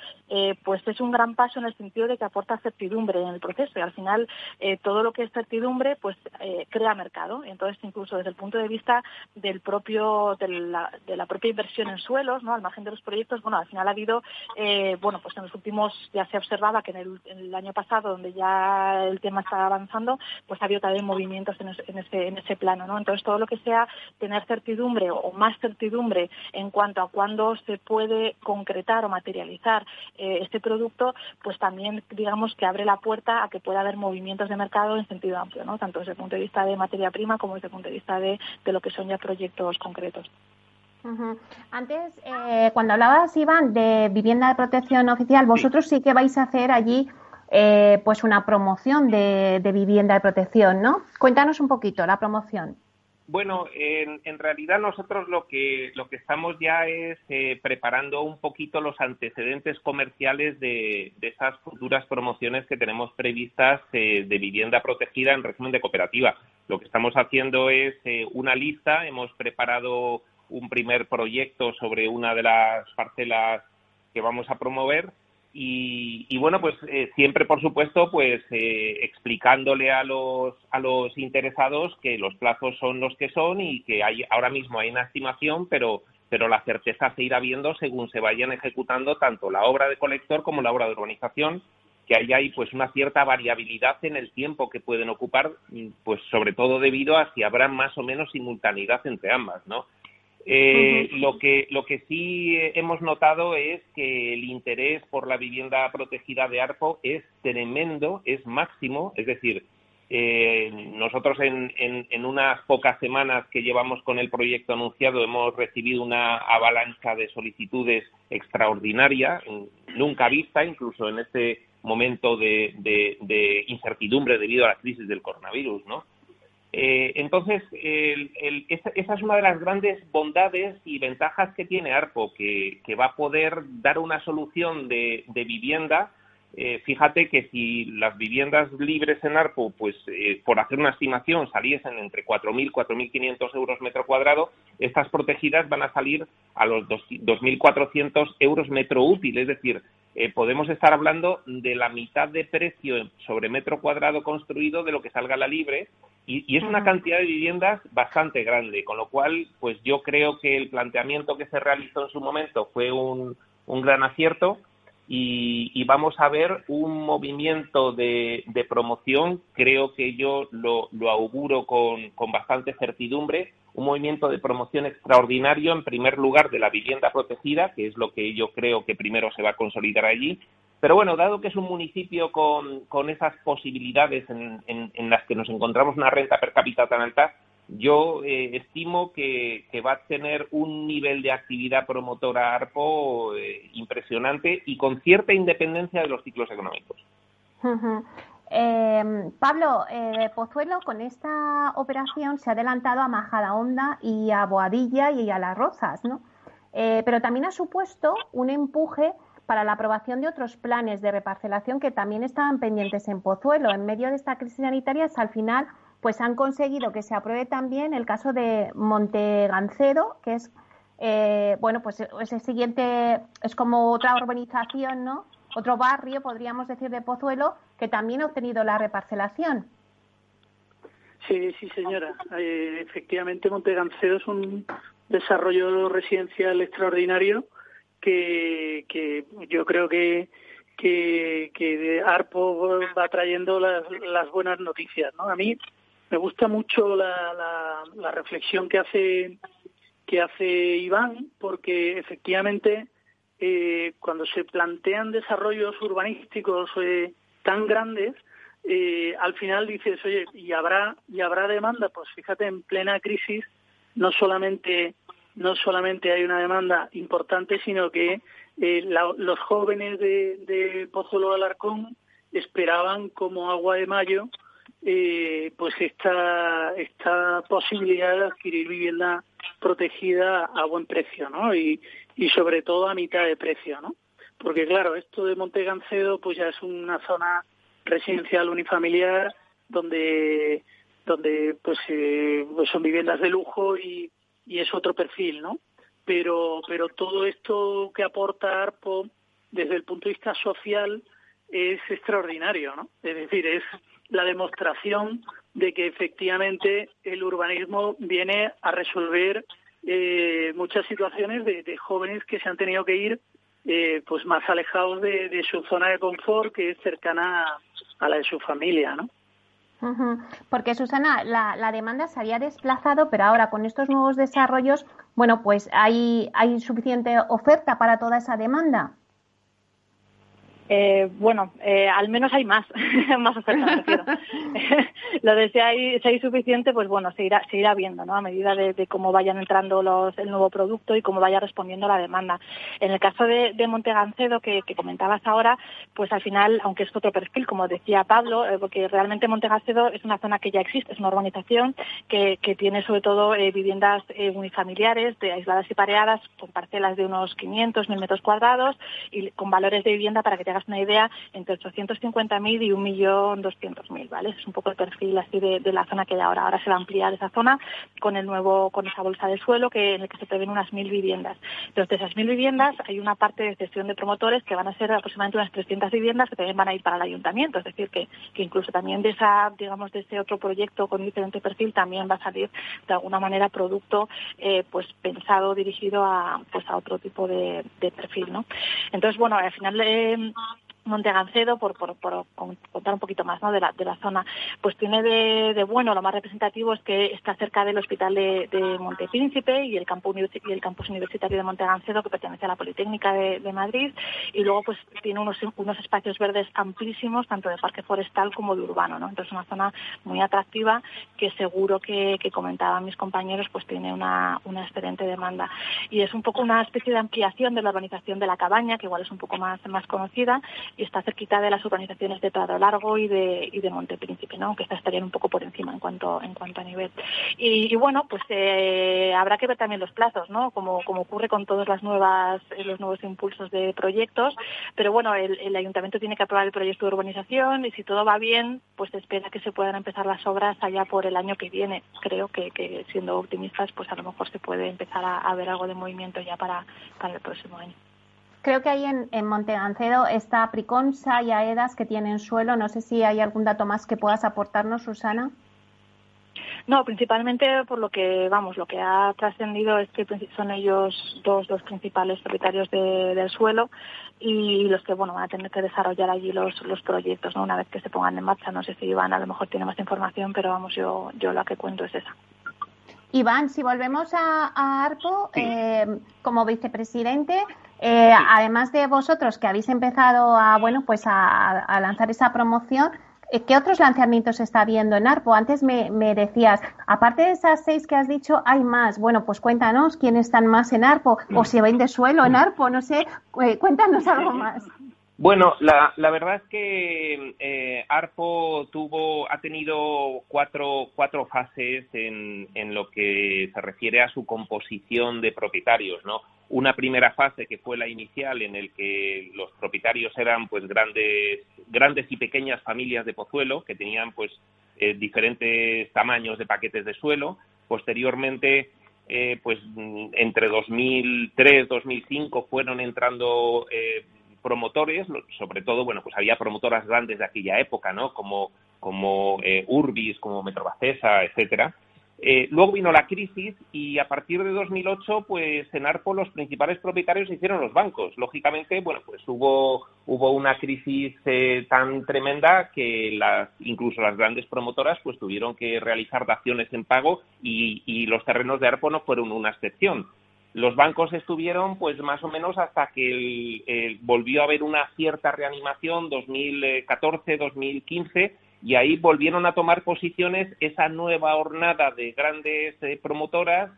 pues es un gran paso en el sentido de que aporta certidumbre en el proceso y al final final eh, todo lo que es certidumbre pues eh, crea mercado. Entonces, incluso desde el punto de vista del propio de la, propia inversión en suelos, ¿no? al margen de los proyectos, bueno, al final ha habido, eh, bueno, pues en los últimos ya se observaba que en el, año pasado, donde ya el tema estaba avanzando, pues ha habido también movimientos en, ese, en ese plano, ¿no? Entonces, todo lo que sea tener certidumbre o más certidumbre en cuanto a cuándo se puede concretar o materializar este producto, pues también digamos que abre la puerta a que pueda haber movimientos de mercado en sentido amplio, ¿no? tanto desde el punto de vista de materia prima como desde el punto de vista de, lo que son ya proyectos concretos. Antes, eh, cuando hablabas, Iván, de vivienda de protección oficial, vosotros sí, que vais a hacer allí eh, pues una promoción de, de, vivienda de protección, ¿no? Cuéntanos un poquito la promoción. Bueno, en, en, realidad nosotros lo que lo que estamos ya es eh, preparando un poquito los antecedentes comerciales de, esas futuras promociones que tenemos previstas eh, de vivienda protegida en régimen de cooperativa. Lo que estamos haciendo es eh, una lista. Hemos preparado un primer proyecto sobre una de las parcelas que vamos a promover y, bueno, pues eh, siempre, por supuesto, pues eh, explicándole a los, a los interesados que los plazos son los que son y que hay, ahora mismo hay una estimación, pero, pero la certeza se irá viendo según se vayan ejecutando tanto la obra de colector como la obra de urbanización, que ahí hay pues una cierta variabilidad en el tiempo que pueden ocupar, pues sobre todo debido a si habrá más o menos simultaneidad entre ambas, ¿no? Eh, lo, que, lo que sí hemos notado es que el interés por la vivienda protegida de ARPO es tremendo, es máximo, es decir, eh, nosotros en, en, unas pocas semanas que llevamos con el proyecto anunciado hemos recibido una avalancha de solicitudes extraordinaria, nunca vista, incluso en este momento de, de incertidumbre debido a la crisis del coronavirus, ¿no? Eh, entonces, esa, es una de las grandes bondades y ventajas que tiene ARPO, que, va a poder dar una solución de, vivienda. Eh, fíjate que si las viviendas libres en ARPO, pues eh, por hacer una estimación, saliesen entre 4.000 y 4.500 euros metro cuadrado, estas protegidas van a salir a los 2.400 euros metro útil, es decir, eh, podemos estar hablando de la mitad de precio sobre metro cuadrado construido de lo que salga a la libre y, es una cantidad de viviendas bastante grande, con lo cual, pues yo creo que el planteamiento que se realizó en su momento fue un, un gran acierto y, vamos a ver un movimiento de, promoción, creo que yo lo, auguro con, bastante certidumbre, un movimiento de promoción extraordinario, en primer lugar, de la vivienda protegida, que es lo que yo creo que primero se va a consolidar allí. Pero bueno, dado que es un municipio con, esas posibilidades en, en las que nos encontramos una renta per cápita tan alta, yo eh, estimo que, va a tener un nivel de actividad promotora ARPO eh, impresionante y con cierta independencia de los ciclos económicos. Em, Pablo, eh, Pozuelo con esta operación se ha adelantado a Majadahonda y a Boadilla y a Las Rozas, ¿no? pero también ha supuesto un empuje para la aprobación de otros planes de reparcelación que también estaban pendientes en Pozuelo. En medio de esta crisis sanitaria, al final pues han conseguido que se apruebe también el caso de Montegancedo, que es, eh, bueno, pues es el siguiente, es como otra urbanización, ¿no? Otro barrio, podríamos decir, de Pozuelo, que también ha obtenido la reparcelación. Sí, sí, señora. Eh, efectivamente, Montegancedo es un desarrollo residencial extraordinario que, que yo creo que, que, que ARPO va trayendo las, las buenas noticias. ¿no? A mí me gusta mucho la, la, reflexión que hace que hace Iván, porque efectivamente eh, cuando se plantean desarrollos urbanísticos eh, tan grandes, eh, al final dices, oye, y habrá y habrá demanda, pues fíjate en plena crisis no solamente no solamente hay una demanda importante, sino que los jóvenes de, de Pozuelo de Alarcón esperaban como agua de mayo eh, pues esta, esta posibilidad de adquirir vivienda protegida a buen precio, ¿no? Y, y sobre todo a mitad de precio, ¿no? Porque claro, esto de Montegancedo pues ya es una zona residencial unifamiliar donde donde pues, eh, pues son viviendas de lujo y, y es otro perfil, ¿no? Pero pero todo esto que aporta ARPO desde el punto de vista social es extraordinario, ¿no? Es decir, es la demostración de que efectivamente el urbanismo viene a resolver eh, muchas situaciones de, jóvenes que se han tenido que ir eh, pues más alejados de, su zona de confort que es cercana a, la de su familia, ¿no? Porque Susana, la, la, demanda se había desplazado, pero ahora con estos nuevos desarrollos, bueno, pues hay, hay suficiente oferta para toda esa demanda. Eh, bueno, eh, al menos hay más, más ofertas, Lo de si hay, si hay suficiente, pues bueno, se irá, se irá viendo, ¿no? A medida de, cómo vayan entrando los, el nuevo producto y cómo vaya respondiendo la demanda. En el caso de, de Montegancedo, que, comentabas ahora, pues al final, aunque es otro perfil, como decía Pablo, eh, porque realmente Montegancedo es una zona que ya existe, es una urbanización que, que tiene sobre todo viviendas unifamiliares, de aisladas y pareadas, con parcelas de unos 500, 1000 metros cuadrados y con valores de vivienda para que te hagas una idea, entre 850.000 y 1.200.000, ¿vale? es un poco el perfil así de, la zona que hay ahora. Ahora se va a ampliar esa zona con el nuevo, con esa bolsa de suelo que en el que se prevén unas 1.000 viviendas. Entonces, de esas 1.000 viviendas hay una parte de gestión de promotores que van a ser aproximadamente unas 300 viviendas que también van a ir para el ayuntamiento. Es decir, que, que incluso también de esa, digamos, de ese otro proyecto con diferente perfil también va a salir de alguna manera producto eh, pues pensado, dirigido a pues a otro tipo de, perfil, ¿no? Entonces, bueno, al final eh, Montegancedo, por, por, por, contar un poquito más de, la, de la zona, pues tiene de, bueno, lo más representativo es que está cerca del Hospital de, de Montepríncipe y el, y el campus universitario de Montegancedo, que pertenece a la Politécnica de, Madrid, y luego pues tiene unos, espacios verdes amplísimos, tanto de parque forestal como de urbano. ¿no? Entonces, una zona muy atractiva que seguro que, comentaban mis compañeros, pues tiene una, excelente demanda. Y es un poco una especie de ampliación de la urbanización de la cabaña, que igual es un poco más conocida, y está cerquita de las urbanizaciones de Prado Largo y de, y de Monte Príncipe, ¿no? que estas estarían un poco por encima en cuanto, en cuanto a nivel. Y, bueno, pues eh, habrá que ver también los plazos, ¿no? como, como ocurre con todos las nuevas, los nuevos impulsos de proyectos, pero bueno, el, el ayuntamiento tiene que aprobar el proyecto de urbanización y si todo va bien, pues se espera que se puedan empezar las obras allá por el año que viene. Creo que, que siendo optimistas, pues a lo mejor se puede empezar a, ver algo de movimiento ya para, para el próximo año. Creo que ahí en, en Montegancedo está Priconsa y Aedas que tienen suelo. No sé si hay algún dato más que puedas aportarnos, Susana. No, principalmente por lo que, vamos, lo que ha trascendido es que son ellos dos, dos principales propietarios del suelo y los que, bueno, van a tener que desarrollar allí los, los proyectos, ¿no? Una vez que se pongan en marcha. No sé si Iván a lo mejor tiene más información, pero vamos, yo, yo la que cuento es esa. Iván, si volvemos a, ARPO, eh, como vicepresidente, eh, además de vosotros que habéis empezado a, bueno, pues a lanzar esa promoción, eh, ¿Qué otros lanzamientos está viendo en ARPO? Antes me, decías, aparte de esas seis que has dicho, hay más. Bueno, pues cuéntanos quiénes están más en ARPO o si de suelo en ARPO, no sé, eh, cuéntanos algo más. Bueno, la, la verdad es que eh, ARPO tuvo, ha tenido cuatro, cuatro fases en, en lo que se refiere a su composición de propietarios, ¿no? una primera fase que fue la inicial en el que los propietarios eran pues grandes grandes y pequeñas familias de Pozuelo que tenían pues eh, diferentes tamaños de paquetes de suelo posteriormente eh, pues entre 2003 2005 fueron entrando eh, promotores sobre todo bueno pues había promotoras grandes de aquella época no como como Urbis como Metrobacesa etcétera eh, luego vino la crisis y a partir de 2008, pues en Arpo los principales propietarios se hicieron los bancos. Lógicamente, bueno, pues hubo, hubo una crisis eh, tan tremenda que las, incluso las grandes promotoras pues tuvieron que realizar daciones en pago y, y los terrenos de Arpo no fueron una excepción. Los bancos estuvieron pues más o menos hasta que volvió a haber una cierta reanimación 2014-2015 y ahí volvieron a tomar posiciones esa nueva hornada de grandes eh, promotoras,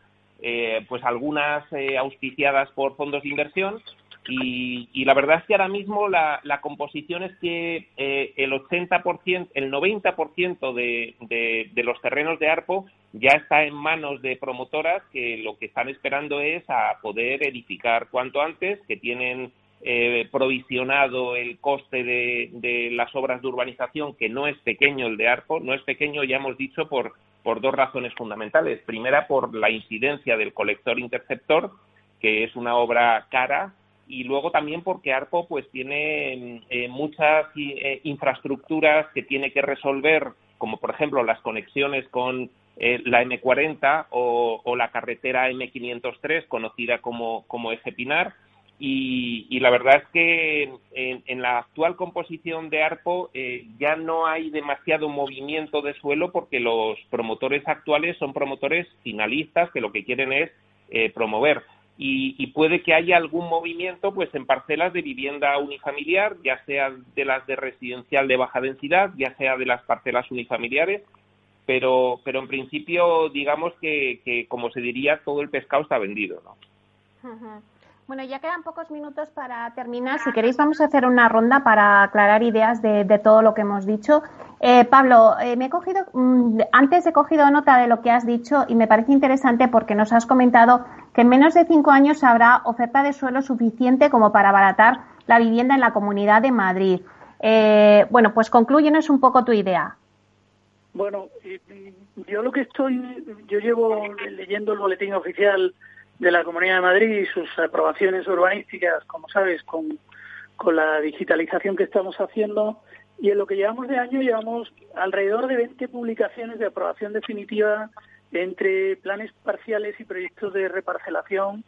eh, pues algunas eh, auspiciadas por fondos de inversión. Y, la verdad es que ahora mismo la, composición es que el 80%, el 90% de, de, de los terrenos de ARPO ya está en manos de promotoras que lo que están esperando es a poder edificar cuanto antes, que tienen eh, provisionado el coste de, las obras de urbanización, que no es pequeño el de ARPO, no es pequeño, ya hemos dicho, por, por dos razones fundamentales. Primera, por la incidencia del colector interceptor, que es una obra cara, y luego también porque ARPO pues tiene eh, muchas eh, infraestructuras que tiene que resolver, como por ejemplo las conexiones con la M40 o, la carretera M503, conocida como, como Eje Pinar, y, la verdad es que en, la actual composición de ARPO eh, ya no hay demasiado movimiento de suelo porque los promotores actuales son promotores finalistas que lo que quieren es eh, promover. Y, puede que haya algún movimiento pues en parcelas de vivienda unifamiliar, ya sea de las de residencial de baja densidad, ya sea de las parcelas unifamiliares, pero, pero en principio digamos que, que como se diría, todo el pescado está vendido. ¿no? Bueno, ya quedan pocos minutos para terminar. Si queréis, vamos a hacer una ronda para aclarar ideas de, todo lo que hemos dicho. Eh, Pablo, eh, me he cogido, mm, antes he cogido nota de lo que has dicho y me parece interesante porque nos has comentado que en menos de cinco años habrá oferta de suelo suficiente como para abaratar la vivienda en la Comunidad de Madrid. Eh, bueno, pues concluyenos un poco tu idea. Bueno, yo lo que estoy, yo llevo leyendo el boletín oficial de la Comunidad de Madrid y sus aprobaciones urbanísticas, como sabes, con, con la digitalización que estamos haciendo. Y en lo que llevamos de año llevamos alrededor de 20 publicaciones de aprobación definitiva entre planes parciales y proyectos de reparcelación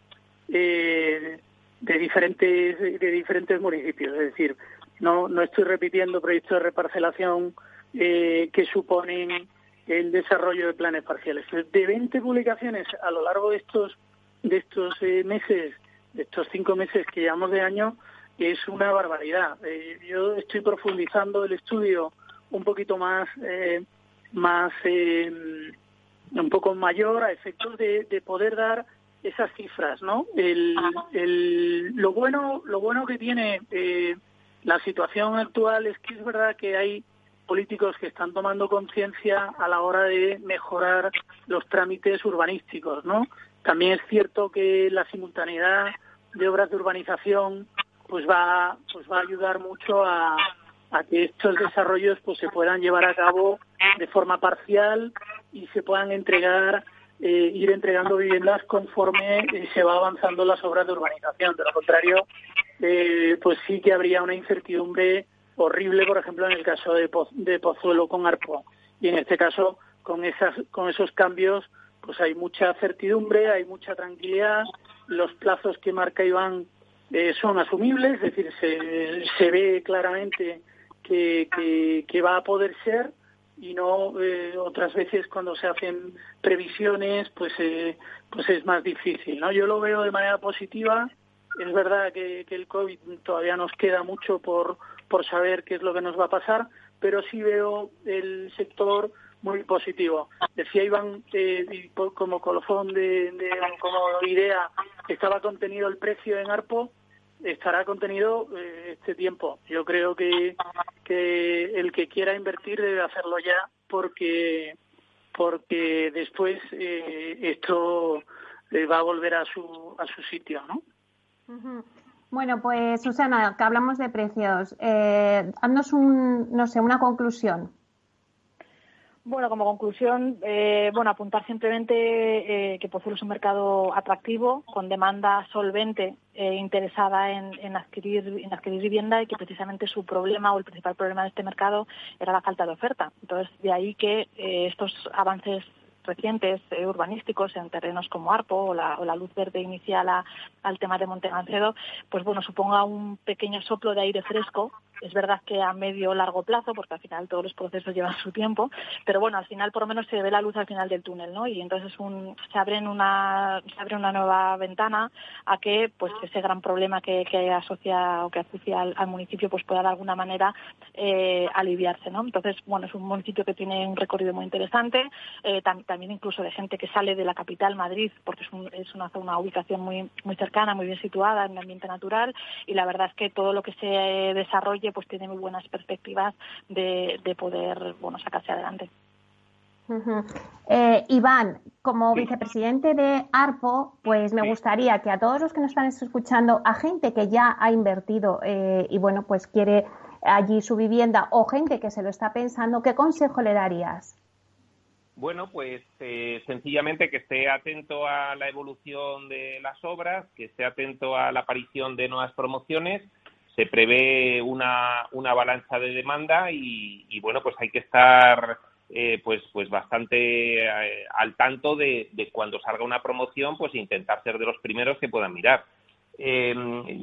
eh, de diferentes de diferentes municipios. Es decir, no, no estoy repitiendo proyectos de reparcelación eh, que suponen el desarrollo de planes parciales. De 20 publicaciones a lo largo de estos de estos eh, meses, de estos cinco meses que llevamos de año, es una barbaridad. Eh, yo estoy profundizando el estudio un poquito más, eh, más un poco mayor a efectos de, de, poder dar esas cifras, ¿no? El, el, lo bueno, lo bueno que tiene la situación actual es que es verdad que hay políticos que están tomando conciencia a la hora de mejorar los trámites urbanísticos, ¿no? También es cierto que la simultaneidad de obras de urbanización pues va pues va a ayudar mucho a, que estos desarrollos pues se puedan llevar a cabo de forma parcial y se puedan entregar eh, ir entregando viviendas conforme eh, se va avanzando las obras de urbanización. De lo contrario, eh, pues sí que habría una incertidumbre horrible, por ejemplo, en el caso de, de Pozuelo con Arpo. Y en este caso, con, esas, con esos cambios, pues hay mucha certidumbre, hay mucha tranquilidad, los plazos que marca Iván eh, son asumibles, es decir, se, se ve claramente que, que, va a poder ser y no eh, otras veces cuando se hacen previsiones pues eh, pues es más difícil no yo lo veo de manera positiva. Es verdad que el covid todavía nos queda mucho por por saber qué es lo que nos va a pasar pero sí veo el sector muy positivo decía Iván eh, como colofón de, de como idea estaba contenido el precio en Arpo estará contenido eh, este tiempo. Yo creo que, que el que quiera invertir debe hacerlo ya porque porque después eh, esto eh, va a volver a su a su sitio, ¿no? Bueno, pues Susana, que hablamos de precios, eh, haznos un, no sé, una conclusión. Bueno, como conclusión, eh, bueno, apuntar simplemente eh, que Pozuelo es un mercado atractivo, con demanda solvente, eh, interesada en, en, adquirir, en adquirir vivienda y que precisamente su problema o el principal problema de este mercado era la falta de oferta. Entonces, de ahí que eh, estos avances recientes eh, urbanísticos en terrenos como Arpo o la, o la luz verde inicial a, al tema de Montegancedo, pues bueno, suponga un pequeño soplo de aire fresco es verdad que a medio o largo plazo, porque al final todos los procesos llevan su tiempo, pero bueno, al final por lo menos se ve la luz al final del túnel, ¿no? Y entonces se abre una se abre una nueva ventana a que pues ese gran problema que, asocia o que asocia al, municipio pues pueda de alguna manera eh, aliviarse, ¿no? Entonces, bueno, es un municipio que tiene un recorrido muy interesante, eh, tam, también incluso de gente que sale de la capital Madrid, porque es, un, es una, una ubicación muy muy cercana, muy bien situada en un ambiente natural y la verdad es que todo lo que se desarrolle pues tiene muy buenas perspectivas de, de poder bueno sacarse adelante. Uh -huh. eh, Iván, como vicepresidente de ARPO, pues me gustaría que a todos los que nos están escuchando, a gente que ya ha invertido eh, y bueno, pues quiere allí su vivienda o gente que se lo está pensando, ¿qué consejo le darías? Bueno, pues eh, sencillamente que esté atento a la evolución de las obras, que esté atento a la aparición de nuevas promociones se prevé una, una avalancha de demanda y, bueno, pues hay que estar eh, pues, pues bastante eh, al tanto de, de, cuando salga una promoción, pues intentar ser de los primeros que puedan mirar. Eh,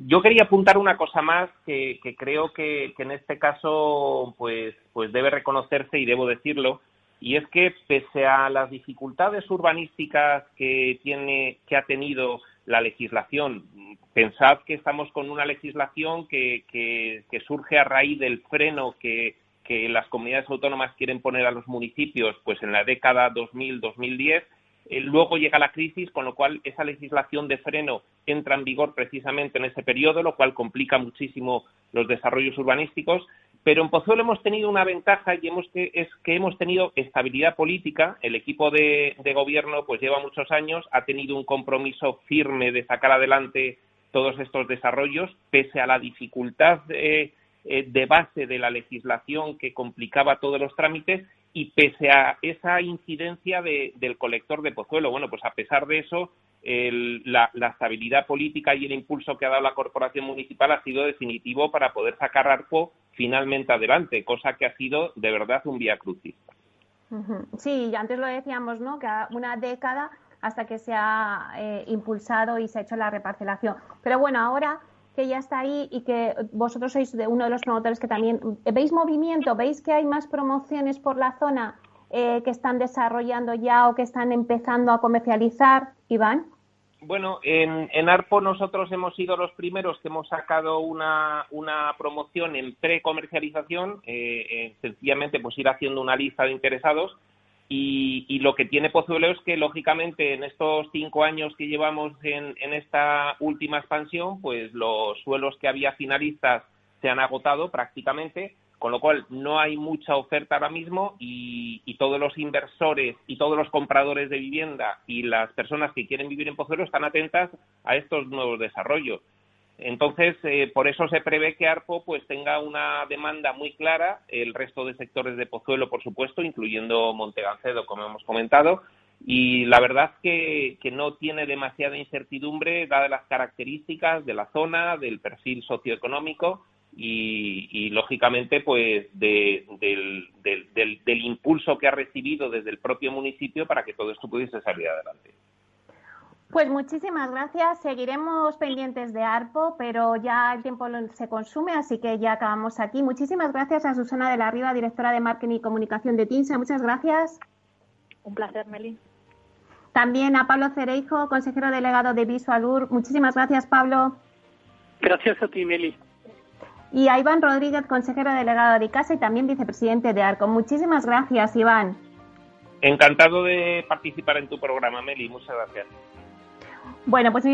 yo quería apuntar una cosa más que, que creo que, que, en este caso pues, pues debe reconocerse y debo decirlo, y es que pese a las dificultades urbanísticas que, tiene, que ha tenido la legislación. Pensad que estamos con una legislación que, que, surge a raíz del freno que, que, las comunidades autónomas quieren poner a los municipios pues en la década 2000-2010. Eh, luego llega la crisis, con lo cual esa legislación de freno entra en vigor precisamente en ese periodo, lo cual complica muchísimo los desarrollos urbanísticos. Pero en Pozuelo hemos tenido una ventaja y hemos que, es que hemos tenido estabilidad política. El equipo de, gobierno pues lleva muchos años, ha tenido un compromiso firme de sacar adelante todos estos desarrollos, pese a la dificultad de, de base de la legislación que complicaba todos los trámites y pese a esa incidencia de, del colector de Pozuelo. Bueno, pues a pesar de eso, el, la, estabilidad política y el impulso que ha dado la corporación municipal ha sido definitivo para poder sacar Arpo finalmente adelante, cosa que ha sido de verdad un vía crucis. Sí, antes lo decíamos, ¿no? Que una década hasta que se ha eh, impulsado y se ha hecho la reparcelación. Pero bueno, ahora que ya está ahí y que vosotros sois de uno de los promotores que también veis movimiento, veis que hay más promociones por la zona eh, que están desarrollando ya o que están empezando a comercializar, Iván. Bueno, en, en, Arpo nosotros hemos sido los primeros que hemos sacado una, una promoción en precomercialización, eh, eh, sencillamente pues ir haciendo una lista de interesados. Y, y, lo que tiene Pozuelo es que lógicamente en estos cinco años que llevamos en, en esta última expansión, pues los suelos que había finalistas se han agotado prácticamente, con lo cual no hay mucha oferta ahora mismo y, todos los inversores y todos los compradores de vivienda y las personas que quieren vivir en Pozuelo están atentas a estos nuevos desarrollos. Entonces, eh, por eso se prevé que ARPO pues tenga una demanda muy clara, el resto de sectores de Pozuelo, por supuesto, incluyendo Montegancedo, como hemos comentado, y la verdad que, que no tiene demasiada incertidumbre dadas las características de la zona, del perfil socioeconómico y, lógicamente pues del, del, impulso que ha recibido desde el propio municipio para que todo esto pudiese salir adelante. Pues muchísimas gracias. Seguiremos pendientes de ARPO, pero ya el tiempo se consume, así que ya acabamos aquí. Muchísimas gracias a Susana de la Riva, directora de Marketing y Comunicación de TINSA. Muchas gracias. Un placer, Meli. También a Pablo Cereijo, consejero delegado de Visualur. Muchísimas gracias, Pablo. Gracias a ti, Meli. Y a Iván Rodríguez, consejero delegado de ICASA y también vicepresidente de ARCO. Muchísimas gracias, Iván. Encantado de participar en tu programa, Meli. Muchas gracias. Bueno, pues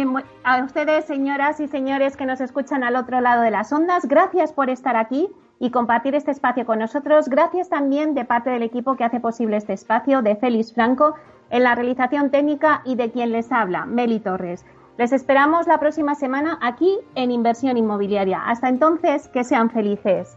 a ustedes, señoras y señores que nos escuchan al otro lado de las ondas, gracias por estar aquí y compartir este espacio con nosotros. Gracias también de parte del equipo que hace posible este espacio, de Félix Franco, en la realización técnica y de quien les habla, Meli Torres. Les esperamos la próxima semana aquí en Inversión Inmobiliaria. Hasta entonces, que sean felices.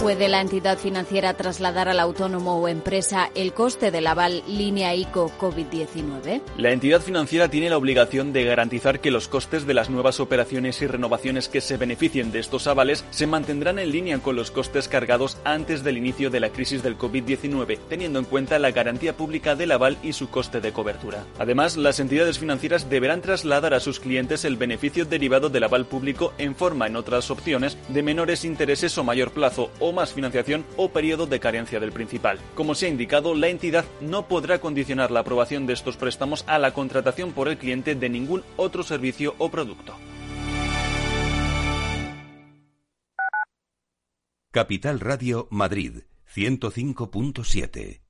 ¿Puede la entidad financiera trasladar al autónomo o empresa el coste del aval línea ICO COVID-19? La entidad financiera tiene la obligación de garantizar que los costes de las nuevas operaciones y renovaciones que se beneficien de estos avales se mantendrán en línea con los costes cargados antes del inicio de la crisis del COVID-19, teniendo en cuenta la garantía pública del aval y su coste de cobertura. Además, las entidades financieras deberán trasladar a sus clientes el beneficio derivado del aval público en forma en otras opciones de menores intereses o mayor plazo más financiación o periodo de carencia del principal. Como se ha indicado, la entidad no podrá condicionar la aprobación de estos préstamos a la contratación por el cliente de ningún otro servicio o producto. Capital Radio Madrid 105.7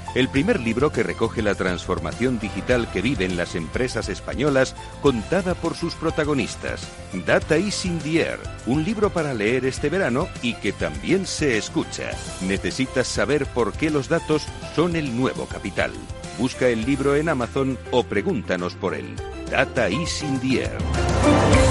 el primer libro que recoge la transformación digital que viven las empresas españolas contada por sus protagonistas. Data is in the Air, un libro para leer este verano y que también se escucha. Necesitas saber por qué los datos son el nuevo capital. Busca el libro en Amazon o pregúntanos por él. Data is in the Air.